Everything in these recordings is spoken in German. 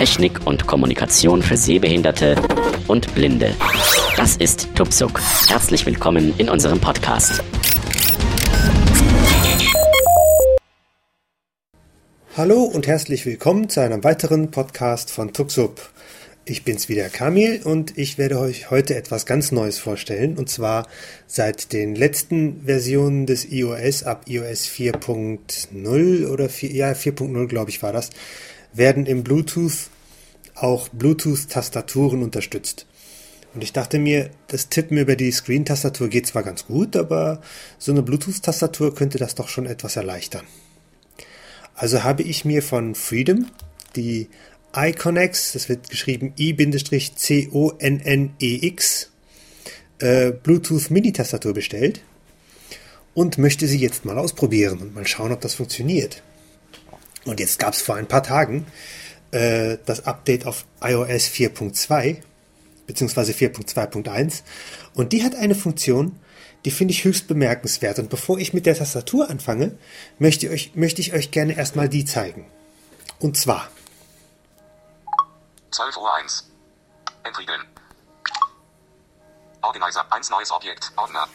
Technik und Kommunikation für Sehbehinderte und Blinde. Das ist Tupsuk. Herzlich willkommen in unserem Podcast. Hallo und herzlich willkommen zu einem weiteren Podcast von Tuxup. Ich bin's wieder Kamil und ich werde euch heute etwas ganz Neues vorstellen und zwar seit den letzten Versionen des iOS ab iOS 4.0 oder 4, ja 4.0 glaube ich war das, werden im Bluetooth auch Bluetooth-Tastaturen unterstützt. Und ich dachte mir, das Tippen über die Screen-Tastatur geht zwar ganz gut, aber so eine Bluetooth-Tastatur könnte das doch schon etwas erleichtern. Also habe ich mir von Freedom die iConnex, das wird geschrieben i-c-o-n-n-e-x, äh, Bluetooth Mini-Tastatur bestellt und möchte sie jetzt mal ausprobieren und mal schauen, ob das funktioniert. Und jetzt gab es vor ein paar Tagen äh, das Update auf iOS 4.2 beziehungsweise 4.2.1 und die hat eine Funktion, die finde ich höchst bemerkenswert. Und bevor ich mit der Tastatur anfange, möchte ich euch, möchte ich euch gerne erstmal die zeigen. Und zwar 12 Uhr 1. Entriegeln. Organizer 1 neues Objekt. Ordner.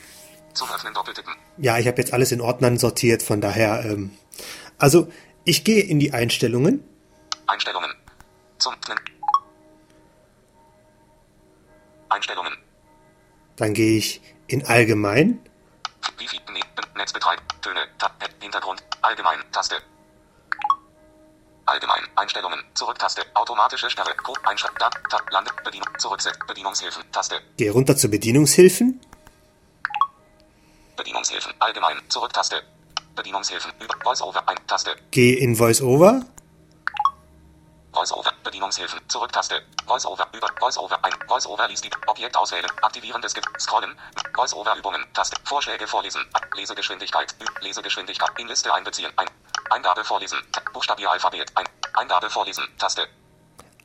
Zum Öffnen doppeltippen. Ja, ich habe jetzt alles in Ordnern sortiert, von daher. Ähm, also, ich gehe in die Einstellungen. Einstellungen. Zum. Einstellungen. Dann gehe ich in Allgemein. Wifi, ne, Netzbetreib, Töne, Hintergrund, Allgemein, Taste. Allgemein, Einstellungen, Zurücktaste, automatische Sperre, Code, Einschreib, Tab, Tab, Lande, Bedienung, Zurückset, Bedienungshilfen, Taste. Gehe runter zu Bedienungshilfen. Bedienungshilfen, Allgemein, Zurücktaste. Bedienungshilfen, über VoiceOver, ein, Taste. Gehe in VoiceOver. VoiceOver, Bedienungshilfen, Zurücktaste, VoiceOver, über, VoiceOver, ein, VoiceOver liest die, Objekt auswählen, aktivieren des, Ge- Scrollen, VoiceOver Übungen, Taste, Vorschläge vorlesen, Lesegeschwindigkeit, Lesegeschwindigkeit, in Liste einbeziehen, ein, Eingabe vorlesen, Buchstabieralphabet, ein, Eingabe vorlesen, Taste,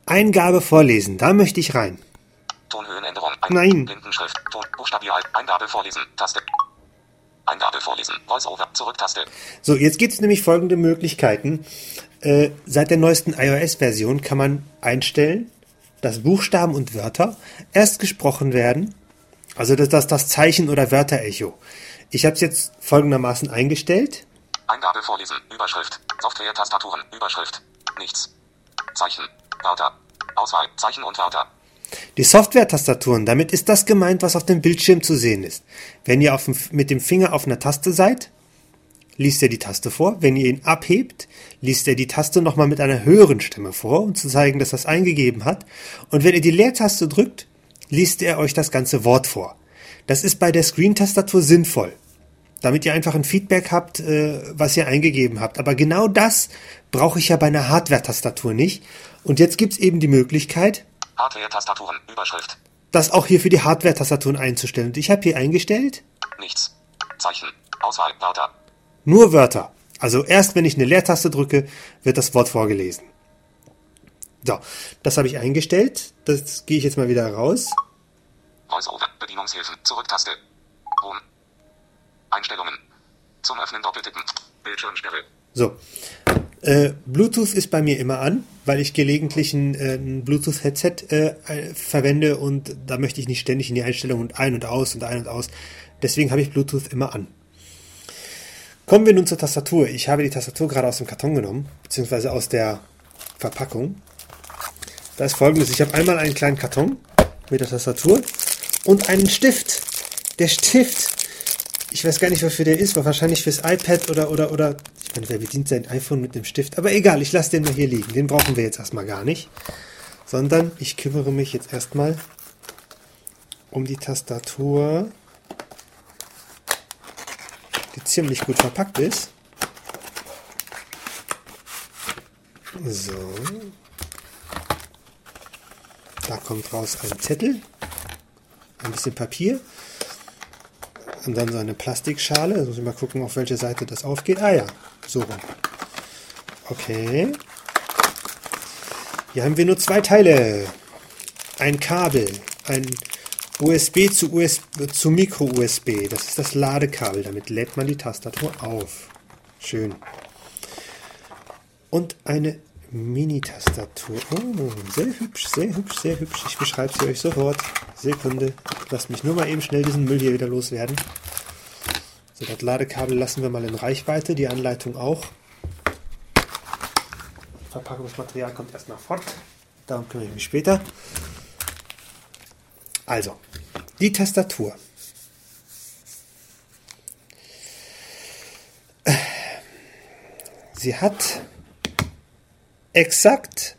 Eingabe vorlesen. Da möchte ich rein. Tonhöhenänderung, ein, Nein. Blindenschrift, Ton, Buchstabier, Eingabe vorlesen, Taste, Eingabe vorlesen, VoiceOver, Zurücktaste, So, jetzt gibt es nämlich folgende Möglichkeiten. Äh, seit der neuesten iOS-Version kann man einstellen, dass Buchstaben und Wörter erst gesprochen werden, also das, das, das Zeichen- oder Wörterecho. Ich habe es jetzt folgendermaßen eingestellt. Eingabe vorlesen, Überschrift, Software-Tastaturen, Überschrift, nichts, Zeichen, Wörter, Auswahl, Zeichen und Wörter, Die Software-Tastaturen, damit ist das gemeint, was auf dem Bildschirm zu sehen ist. Wenn ihr dem, mit dem Finger auf einer Taste seid, liest er die Taste vor. Wenn ihr ihn abhebt, liest er die Taste nochmal mit einer höheren Stimme vor, um zu zeigen, dass er es eingegeben hat. Und wenn ihr die Leertaste drückt, liest er euch das ganze Wort vor. Das ist bei der Screen-Tastatur sinnvoll, damit ihr einfach ein Feedback habt, äh, was ihr eingegeben habt. Aber genau das brauche ich ja bei einer Hardware-Tastatur nicht. Und jetzt gibt's eben die Möglichkeit, Hardware-Tastaturen, Überschrift, das auch hier für die Hardware-Tastaturen einzustellen. Und ich habe hier eingestellt. Nichts, Zeichen, Auswahl, Wörter, nur Wörter. Also erst wenn ich eine Leertaste drücke, wird das Wort vorgelesen. So, das habe ich eingestellt. Das gehe ich jetzt mal wieder raus. VoiceOver, Bedienungshilfen, Zurücktaste, Home, Einstellungen, zum Öffnen doppeltippen, Bildschirmsperre, So. Äh, Bluetooth ist bei mir immer an, weil ich gelegentlich ein, äh, ein Bluetooth-Headset äh, verwende und da möchte ich nicht ständig in die Einstellung und ein und aus und ein und aus. Deswegen habe ich Bluetooth immer an. Kommen wir nun zur Tastatur. Ich habe die Tastatur gerade aus dem Karton genommen, beziehungsweise aus der Verpackung. Da ist folgendes. Ich habe einmal einen kleinen Karton mit der Tastatur und einen Stift. Der Stift, ich weiß gar nicht, wofür der ist, war wahrscheinlich fürs iPad oder, oder, oder, ich wer bedient sein iPhone mit einem Stift? Aber egal, ich lasse den mal hier liegen. Den brauchen wir jetzt erstmal gar nicht. Sondern ich kümmere mich jetzt erstmal um die Tastatur, die ziemlich gut verpackt ist. So. Da kommt raus ein Zettel, ein bisschen Papier und dann so eine Plastikschale. Jetzt muss ich mal gucken, auf welche Seite das aufgeht. Ah ja, so rum. Okay. Hier haben wir nur zwei Teile. Ein Kabel, ein USB zu, USB, zu Micro-USB. Das ist das Ladekabel. Damit lädt man die Tastatur auf. Schön. Und eine Mini-Tastatur. Oh, sehr hübsch, sehr hübsch, sehr hübsch. Ich beschreibe sie euch sofort. Sekunde. Lasst mich nur mal eben schnell diesen Müll hier wieder loswerden. So, das Ladekabel lassen wir mal in Reichweite, die Anleitung auch. Verpackungsmaterial kommt erst nach fort. Darum kümmere ich mich später. Also, die Tastatur. Sie hat exakt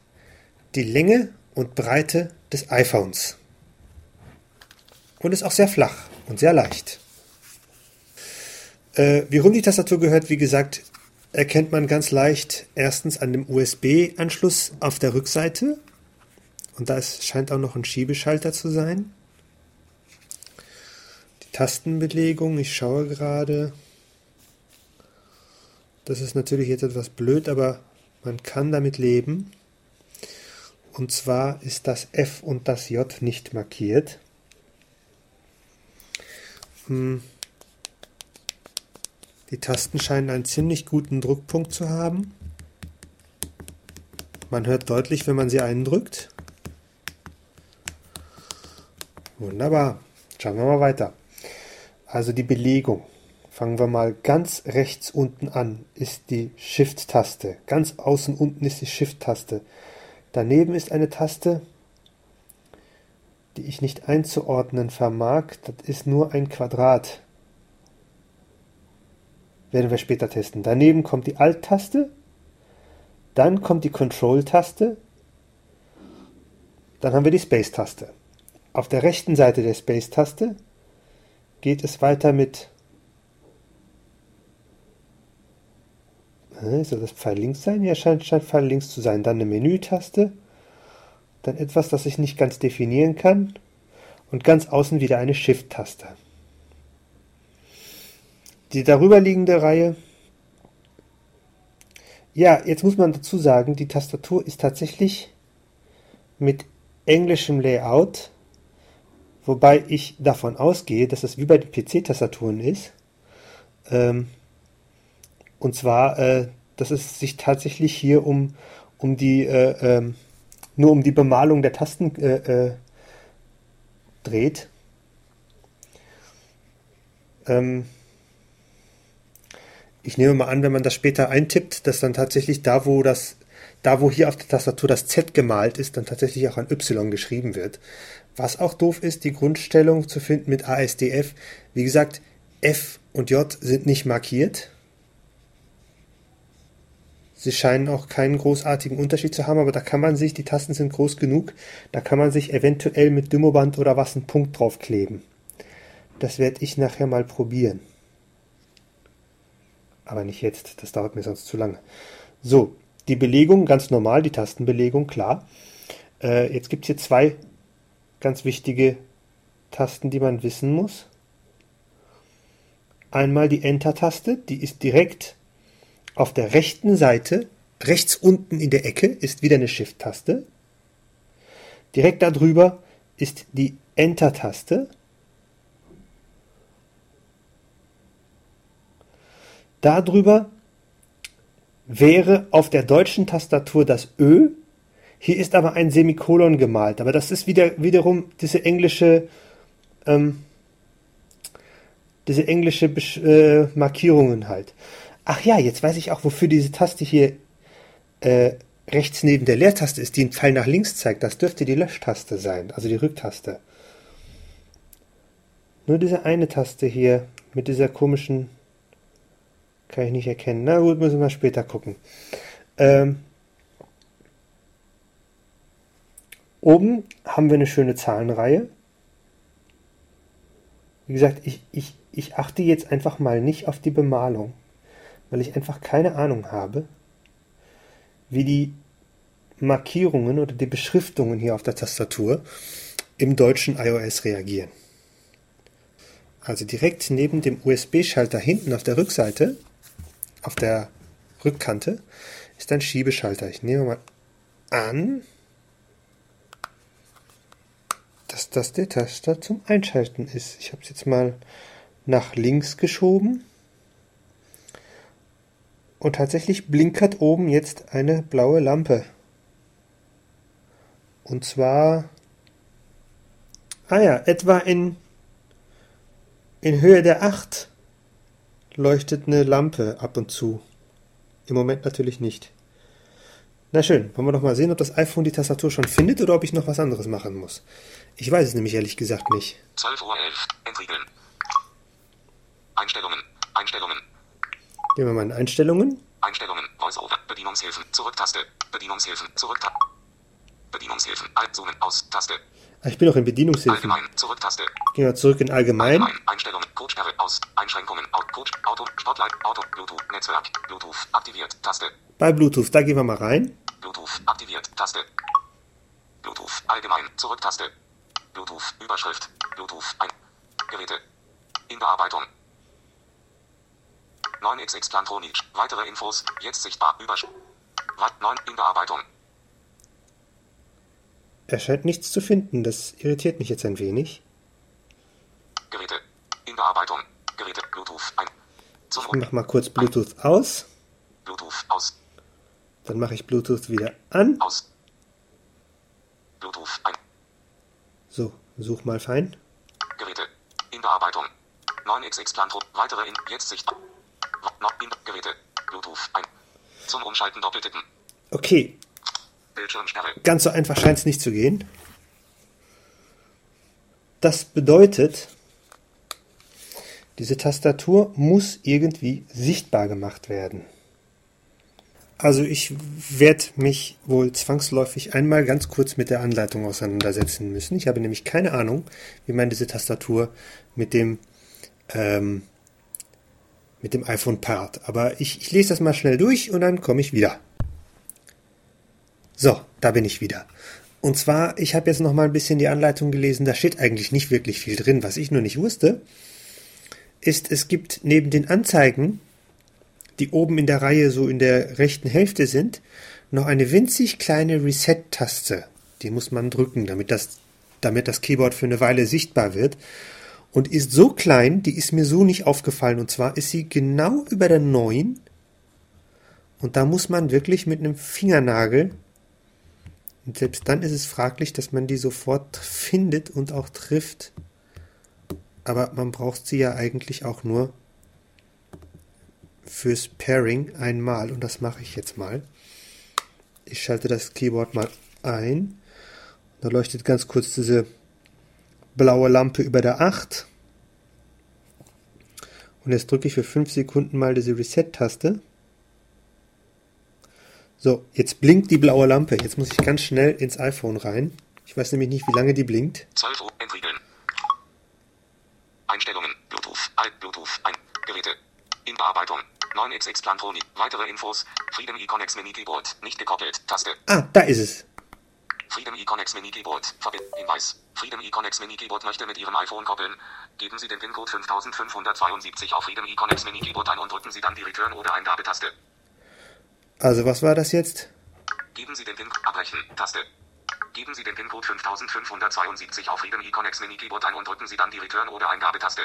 die Länge und Breite des iPhones. Und ist auch sehr flach und sehr leicht. Äh, wie rum die Tastatur gehört, wie gesagt, erkennt man ganz leicht erstens an dem USB-Anschluss auf der Rückseite. Und da scheint auch noch ein Schiebeschalter zu sein. Die Tastenbelegung, ich schaue gerade. Das ist natürlich jetzt etwas blöd, aber man kann damit leben. Und zwar ist das F und das J nicht markiert. Hm. Die Tasten scheinen einen ziemlich guten Druckpunkt zu haben. Man hört deutlich, wenn man sie eindrückt. Wunderbar. Schauen wir mal weiter. Also die Belegung. Fangen wir mal ganz rechts unten an, ist die Shift-Taste. Ganz außen unten ist die Shift-Taste. Daneben ist eine Taste, die ich nicht einzuordnen vermag. Das ist nur ein Quadrat. Werden wir später testen. Daneben kommt die Alt-Taste. Dann kommt die Control-Taste. Dann haben wir die Space-Taste. Auf der rechten Seite der Space-Taste geht es weiter mit Soll das Pfeil links sein? Ja, scheint, scheint Pfeil links zu sein. Dann eine Menü-Taste. Dann etwas, das ich nicht ganz definieren kann. Und ganz außen wieder eine Shift-Taste. Die darüberliegende Reihe. Ja, jetzt muss man dazu sagen, die Tastatur ist tatsächlich mit englischem Layout, wobei ich davon ausgehe, dass es wie bei den PC-Tastaturen ist. Ähm, und zwar, äh, dass es sich tatsächlich hier um, um die, äh, äh, nur um die Bemalung der Tasten äh, äh, dreht. Ähm, ich nehme mal an, wenn man das später eintippt, dass dann tatsächlich da, wo das, da wo hier auf der Tastatur das Z gemalt ist, dann tatsächlich auch ein Y geschrieben wird. Was auch doof ist, die Grundstellung zu finden mit ASDF. Wie gesagt, F und J sind nicht markiert. Sie scheinen auch keinen großartigen Unterschied zu haben, aber da kann man sich, die Tasten sind groß genug, da kann man sich eventuell mit Dymoband oder was einen Punkt draufkleben. Das werde ich nachher mal probieren. Aber nicht jetzt, das dauert mir sonst zu lange. So, die Belegung ganz normal, die Tastenbelegung, klar. Äh, jetzt gibt es hier zwei ganz wichtige Tasten, die man wissen muss. Einmal die Enter-Taste, die ist direkt auf der rechten Seite, rechts unten in der Ecke, ist wieder eine Shift-Taste. Direkt darüber ist die Enter-Taste. Darüber wäre auf der deutschen Tastatur das Ö. Hier ist aber ein Semikolon gemalt. Aber das ist wieder, wiederum diese englische, ähm, diese englische äh, Markierungen halt. Ach ja, jetzt weiß ich auch, wofür diese Taste hier äh, rechts neben der Leertaste ist, die einen Pfeil nach links zeigt. Das dürfte die Löschtaste sein, also die Rücktaste. Nur diese eine Taste hier mit dieser komischen kann ich nicht erkennen. Na gut, müssen wir später gucken. Ähm, oben haben wir eine schöne Zahlenreihe. Wie gesagt, ich, ich, ich achte jetzt einfach mal nicht auf die Bemalung weil ich einfach keine Ahnung habe, wie die Markierungen oder die Beschriftungen hier auf der Tastatur im deutschen iOS reagieren. Also direkt neben dem USB-Schalter hinten auf der Rückseite, auf der Rückkante, ist ein Schiebeschalter. Ich nehme mal an, dass das der Taster zum Einschalten ist. Ich habe es jetzt mal nach links geschoben Und tatsächlich blinkert oben jetzt eine blaue Lampe. Und zwar, ah ja, etwa in, in Höhe der 8 leuchtet eine Lampe ab und zu. Im Moment natürlich nicht. Na schön, wollen wir doch mal sehen, ob das iPhone die Tastatur schon findet oder ob ich noch was anderes machen muss. Ich weiß es nämlich ehrlich gesagt nicht. 12 Uhr 11. Entriegeln. Einstellungen. Einstellungen. Gehen wir mal in Einstellungen. Einstellungen. Voice-over. Bedienungshilfen. Zurücktaste. Bedienungshilfen. Zurücktaste. Bedienungshilfen. Alt-Zoomen. Aus. Taste. Ah, ich bin auch in Bedienungshilfen. Allgemein. Zurücktaste. Gehen wir zurück in Allgemein. Allgemein. Einstellungen. Codesperre. Aus. Einschränkungen. Code. Auto. Spotlight. Auto. Bluetooth. Netzwerk. Bluetooth. Aktiviert. Taste. Bei Bluetooth, da gehen wir mal rein. Bluetooth. Aktiviert. Taste. Bluetooth. Allgemein. Zurücktaste. Bluetooth. Überschrift. Bluetooth. Ein. Geräte. In Bearbeitung. 9xx Plantronic. Weitere Infos. Jetzt sichtbar. Überschrift. 9 in Bearbeitung. Er scheint nichts zu finden. Das irritiert mich jetzt ein wenig. Geräte. In Bearbeitung. Geräte. Bluetooth. Ein. Zum Ich mache mal kurz Bluetooth aus. Bluetooth. Aus. Dann mache ich Bluetooth wieder an. Aus. Bluetooth. Ein. So, such mal fein. Geräte. In Bearbeitung. 9xx Plantro. Weitere in. Jetzt sichtbar. Noch in. Geräte. Bluetooth. Ein. Zum Umschalten doppeltippen. Okay. Ganz so einfach scheint es nicht zu gehen. Das bedeutet, diese Tastatur muss irgendwie sichtbar gemacht werden. Also ich werde mich wohl zwangsläufig einmal ganz kurz mit der Anleitung auseinandersetzen müssen. Ich habe nämlich keine Ahnung, wie man diese Tastatur mit dem ähm, mit dem iPhone paart. Aber ich, ich lese das mal schnell durch und dann komme ich wieder. So, da bin ich wieder. Und zwar, ich habe jetzt noch mal ein bisschen die Anleitung gelesen. Da steht eigentlich nicht wirklich viel drin. Was ich nur nicht wusste, ist, es gibt neben den Anzeigen, die oben in der Reihe so in der rechten Hälfte sind, noch eine winzig kleine Reset-Taste. Die muss man drücken, damit das, damit das Keyboard für eine Weile sichtbar wird. Und ist so klein, die ist mir so nicht aufgefallen. Und zwar ist sie genau über der 9. Und da muss man wirklich mit einem Fingernagel und selbst dann ist es fraglich, dass man die sofort findet und auch trifft. Aber man braucht sie ja eigentlich auch nur fürs Pairing einmal. Und das mache ich jetzt mal. Ich schalte das Keyboard mal ein. Da leuchtet ganz kurz diese blaue Lampe über der 8. Und jetzt drücke ich für 5 Sekunden mal diese Reset-Taste. So, jetzt blinkt die blaue Lampe. Jetzt muss ich ganz schnell ins iPhone rein. Ich weiß nämlich nicht, wie lange die blinkt. 12 Uhr. Entriegeln. Einstellungen. Bluetooth. Alt. Bluetooth. Ein. Geräte. In Bearbeitung. 9xx Plantronic. Weitere Infos. Freedom Econex Mini Keyboard. Nicht gekoppelt. Taste. Ah, da ist es. Freedom Econex Mini Keyboard. Verbind. Hinweis. Freedom Econex Mini Keyboard möchte mit Ihrem iPhone koppeln. Geben Sie den PIN-Code 5572 auf Freedom Econex Mini Keyboard ein und drücken Sie dann die Return- oder Eingabetaste. Also, was war das jetzt? Geben Sie den PIN abbrechen. Taste. Geben Sie den PIN-Code 5572 auf Freedom Econex Mini Keyboard ein und drücken Sie dann die Return- oder Eingabetaste.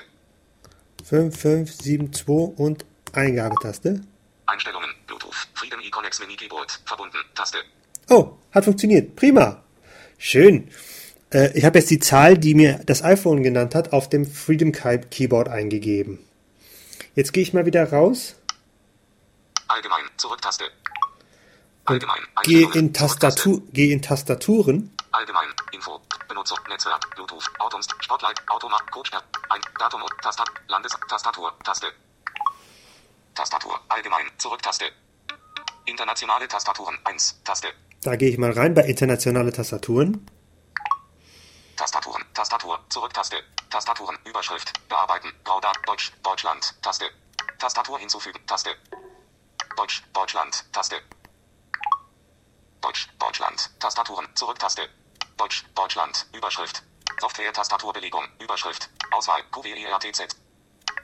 5572 und Eingabetaste. Einstellungen. Bluetooth. Freedom Econex Mini Keyboard. Verbunden. Taste. Oh, hat funktioniert. Prima. Schön. Äh, ich habe jetzt die Zahl, die mir das iPhone genannt hat, auf dem Freedom Key- Keyboard eingegeben. Jetzt gehe ich mal wieder raus Allgemein. Zurücktaste. Allgemein. Einstellungen. in, Tastatur, gehe in Tastaturen. Allgemein. Info. Benutzer. Netzwerk. Bluetooth. Automs. Spotlight. Automat. Codesperr. Ein. Datum. und Tastat. Landes. Tastatur. Taste. Tastatur. Allgemein. Zurücktaste. Internationale Tastaturen. 1. Taste. Da gehe ich mal rein bei internationale Tastaturen. Tastaturen. Tastatur. Zurücktaste. Tastaturen. Überschrift. Bearbeiten. Grauda. Deutsch. Deutschland. Taste. Tastatur hinzufügen. Taste. Deutsch. Deutschland. Taste. Deutsch. Deutschland. Tastaturen. Zurücktaste. Deutsch. Deutschland. Überschrift. Software-Tastaturbelegung. Überschrift. Auswahl. QWERTZ.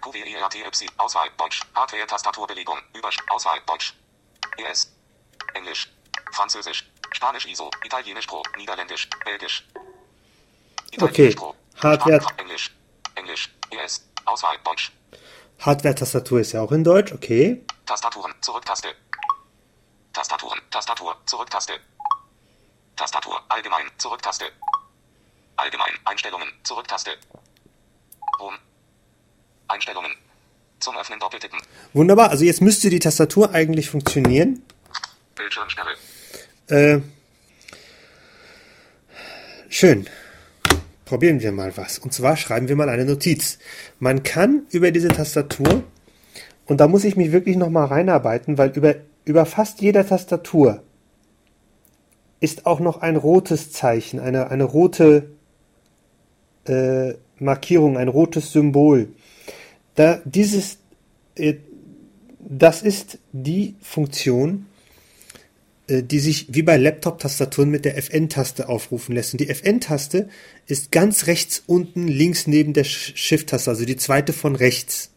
QWERTY. Auswahl. Deutsch. Hardware-Tastaturbelegung. Überschrift. Auswahl. Deutsch. ES. Englisch. Französisch. Spanisch ISO. Italienisch Pro. Niederländisch. Belgisch. Okay. Pro. Hardware- Sprache- Englisch. Englisch. ES. Auswahl. Deutsch. Hardware-Tastatur ist ja auch in Deutsch, okay. Tastaturen. Zurücktaste. Tastaturen. Tastatur. Zurücktaste. Tastatur. Allgemein. Zurücktaste. Allgemein. Einstellungen. Zurücktaste. Rom. Einstellungen. Zum Öffnen doppeltippen. Wunderbar, also jetzt müsste die Tastatur eigentlich funktionieren. Bildschirmsperre. Äh, schön. Probieren wir mal was. Und zwar schreiben wir mal eine Notiz. Man kann über diese Tastatur, und da muss ich mich wirklich nochmal reinarbeiten, weil über, über fast jeder Tastatur ist auch noch ein rotes Zeichen, eine, eine rote äh, Markierung, ein rotes Symbol. Da dieses, äh, das ist die Funktion, äh, die sich wie bei Laptop-Tastaturen mit der FN-Taste aufrufen lässt. Und die FN-Taste ist ganz rechts unten links neben der Shift-Taste, also die zweite von rechts.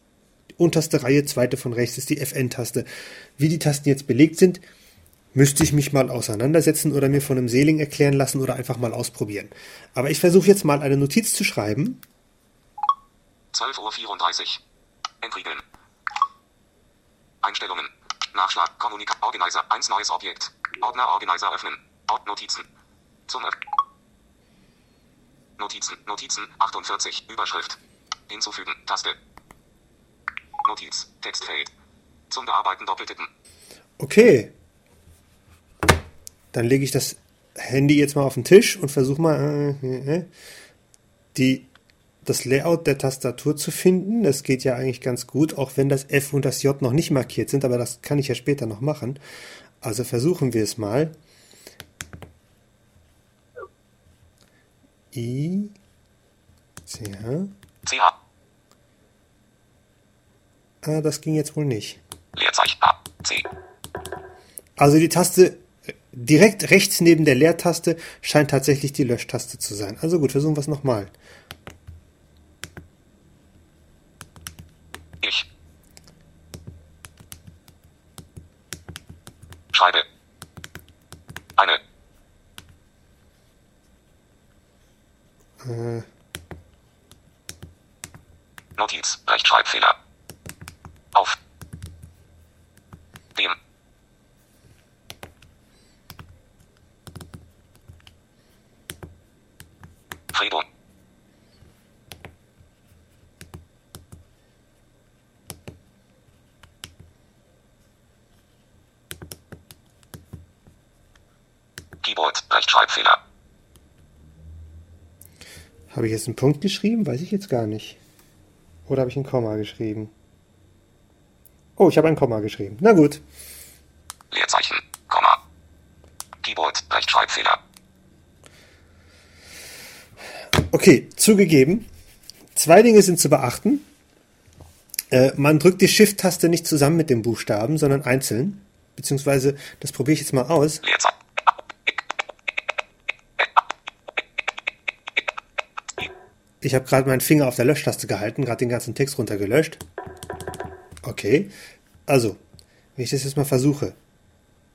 Unterste Reihe, zweite von rechts ist die FN-Taste. Wie die Tasten jetzt belegt sind, müsste ich mich mal auseinandersetzen oder mir von einem Seeling erklären lassen oder einfach mal ausprobieren. Aber ich versuche jetzt mal eine Notiz zu schreiben. 12.34 Uhr. Entriegeln. Einstellungen. Nachschlag. Kommunika Organizer. 1 neues Objekt. Ordner Organizer öffnen. Ort Notizen. Zum Öff Notizen. Notizen. 48. Überschrift. Hinzufügen. Taste. Notiz. Textfeld. Zum Bearbeiten doppeltippen. Okay. Dann lege ich das Handy jetzt mal auf den Tisch und versuche mal äh, äh, die, das Layout der Tastatur zu finden. Das geht ja eigentlich ganz gut, auch wenn das F und das J noch nicht markiert sind, aber das kann ich ja später noch machen. Also versuchen wir es mal. I, C, H. CH. Ah, das ging jetzt wohl nicht. Leerzeichen A. C. Also die Taste direkt rechts neben der Leertaste scheint tatsächlich die Löschtaste zu sein. Also gut, versuchen wir es nochmal. Ich. Schreibe. Eine. Äh, Notiz. Rechtschreibfehler. Auf. Dem. Fredo. Keyboard. Rechtschreibfehler. habe ich jetzt einen Punkt geschrieben? Weiß ich jetzt gar nicht. Oder habe ich ein Komma geschrieben? Oh, ich habe ein Komma geschrieben. Na gut. Leerzeichen. Komma. Keyboard. Rechtschreibfehler. Okay, zugegeben. Zwei Dinge sind zu beachten. Äh, man drückt die Shift-Taste nicht zusammen mit den Buchstaben, sondern einzeln. Beziehungsweise, das probiere ich jetzt mal aus. Leerzeichen. Ich habe gerade meinen Finger auf der Löschtaste gehalten, gerade den ganzen Text runtergelöscht. Okay. Also, wenn ich das jetzt mal versuche.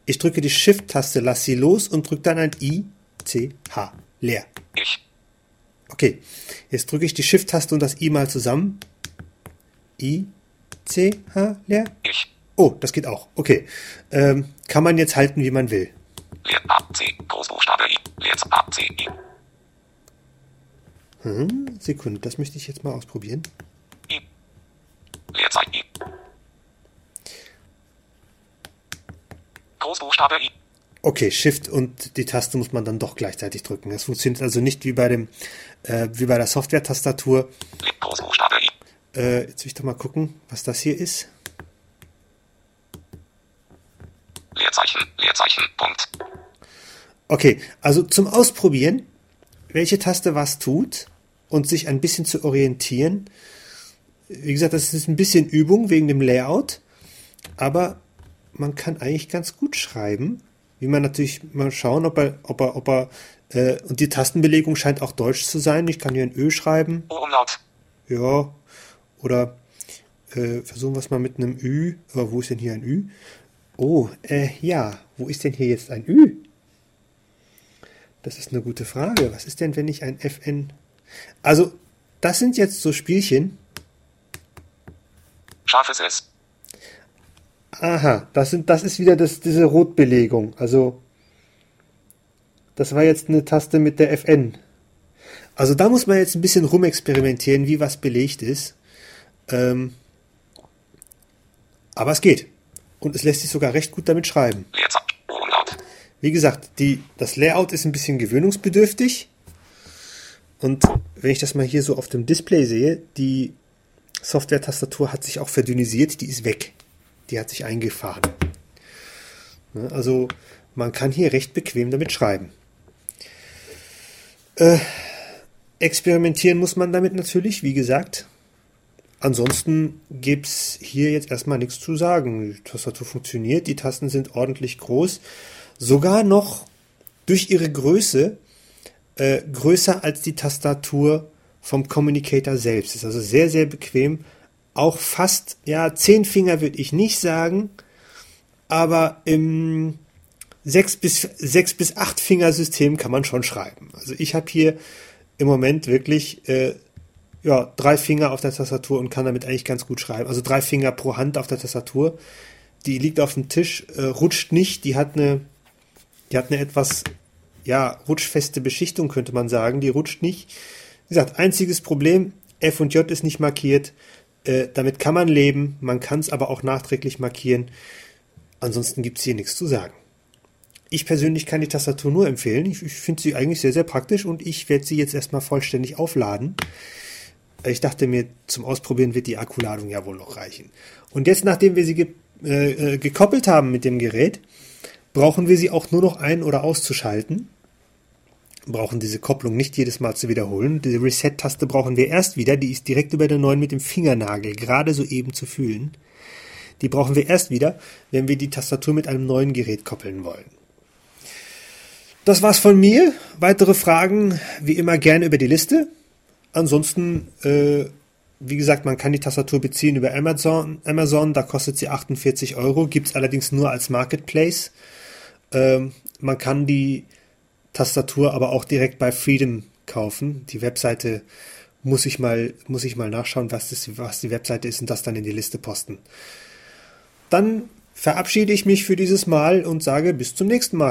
Ich drücke die Shift-Taste, lass sie los und drücke dann ein I, C, H. Leer. Ich. Okay. Jetzt drücke ich die Shift-Taste und das I mal zusammen. I, C, H, leer. Ich. Oh, das geht auch. Okay. Ähm, kann man jetzt halten, wie man will. Leer A. C. Großbuchstabe I. Leerzeichen A. C. I. Hm, Sekunde, das möchte ich jetzt mal ausprobieren. I. Leerzeichen I. Großbuchstabe I. Okay, Shift und die Taste muss man dann doch gleichzeitig drücken. Das funktioniert also nicht wie bei dem, äh, wie bei der Software-Tastatur. Großbuchstabe I. Äh, jetzt will ich doch mal gucken, was das hier ist. Leerzeichen. Leerzeichen. Punkt. Okay, also zum Ausprobieren, welche Taste was tut und sich ein bisschen zu orientieren. Wie gesagt, das ist ein bisschen Übung wegen dem Layout, aber man kann eigentlich ganz gut schreiben. Wie man natürlich mal schauen, ob er, ob er, ob er, äh, und die Tastenbelegung scheint auch deutsch zu sein. Ich kann hier ein Ö schreiben. O-Umlaut. Ja. Oder äh, versuchen wir es mal mit einem Ü. Aber wo ist denn hier ein Ü? Oh, äh, ja. Wo ist denn hier jetzt ein Ü? Das ist eine gute Frage. Was ist denn, wenn ich ein FN. Also, das sind jetzt so Spielchen. Scharfes S. Aha, das, sind, das ist wieder das, diese Rotbelegung. Also, das war jetzt eine Taste mit der FN. Also da muss man jetzt ein bisschen rumexperimentieren, wie was belegt ist. Ähm, aber es geht. Und es lässt sich sogar recht gut damit schreiben. Wie gesagt, die, das Layout ist ein bisschen gewöhnungsbedürftig. Und wenn ich das mal hier so auf dem Display sehe, die Software-Tastatur hat sich auch verdünnisiert, die ist weg. Die hat sich eingefahren. Also man kann hier recht bequem damit schreiben. Äh, experimentieren muss man damit natürlich, wie gesagt. Ansonsten gibt es hier jetzt erstmal nichts zu sagen. Die Tastatur funktioniert, die Tasten sind ordentlich groß. Sogar noch durch ihre Größe äh, größer als die Tastatur vom Communicator selbst. Ist also sehr, sehr bequem. Auch fast, ja, zehn Finger würde ich nicht sagen, aber im 6 bis, 6 bis 8 Finger System kann man schon schreiben. Also ich habe hier im Moment wirklich äh, ja, drei Finger auf der Tastatur und kann damit eigentlich ganz gut schreiben. Also drei Finger pro Hand auf der Tastatur. Die liegt auf dem Tisch, äh, rutscht nicht, die hat eine, die hat eine etwas, ja, rutschfeste Beschichtung, könnte man sagen. Die rutscht nicht. Wie gesagt, einziges Problem, F und J ist nicht markiert. Äh, damit kann man leben, man kann es aber auch nachträglich markieren. Ansonsten gibt es hier nichts zu sagen. Ich persönlich kann die Tastatur nur empfehlen. Ich, ich finde sie eigentlich sehr, sehr praktisch und ich werde sie jetzt erstmal vollständig aufladen. Ich dachte mir, zum Ausprobieren wird die Akkuladung ja wohl noch reichen. Und jetzt, nachdem wir sie ge äh, äh, gekoppelt haben mit dem Gerät, brauchen wir sie auch nur noch ein- oder auszuschalten. Brauchen diese Kopplung nicht jedes Mal zu wiederholen. Diese Reset-Taste brauchen wir erst wieder. Die ist direkt über der neuen mit dem Fingernagel gerade so eben zu fühlen. Die brauchen wir erst wieder, wenn wir die Tastatur mit einem neuen Gerät koppeln wollen. Das war's von mir. Weitere Fragen wie immer gerne über die Liste. Ansonsten, äh, wie gesagt, man kann die Tastatur beziehen über Amazon. Amazon, da kostet sie 48 Euro, gibt's allerdings nur als Marketplace. Ähm, man kann die Tastatur aber auch direkt bei Freedom kaufen. Die Webseite muss ich mal, muss ich mal nachschauen, was, das, was die Webseite ist und das dann in die Liste posten. Dann verabschiede ich mich für dieses Mal und sage bis zum nächsten Mal.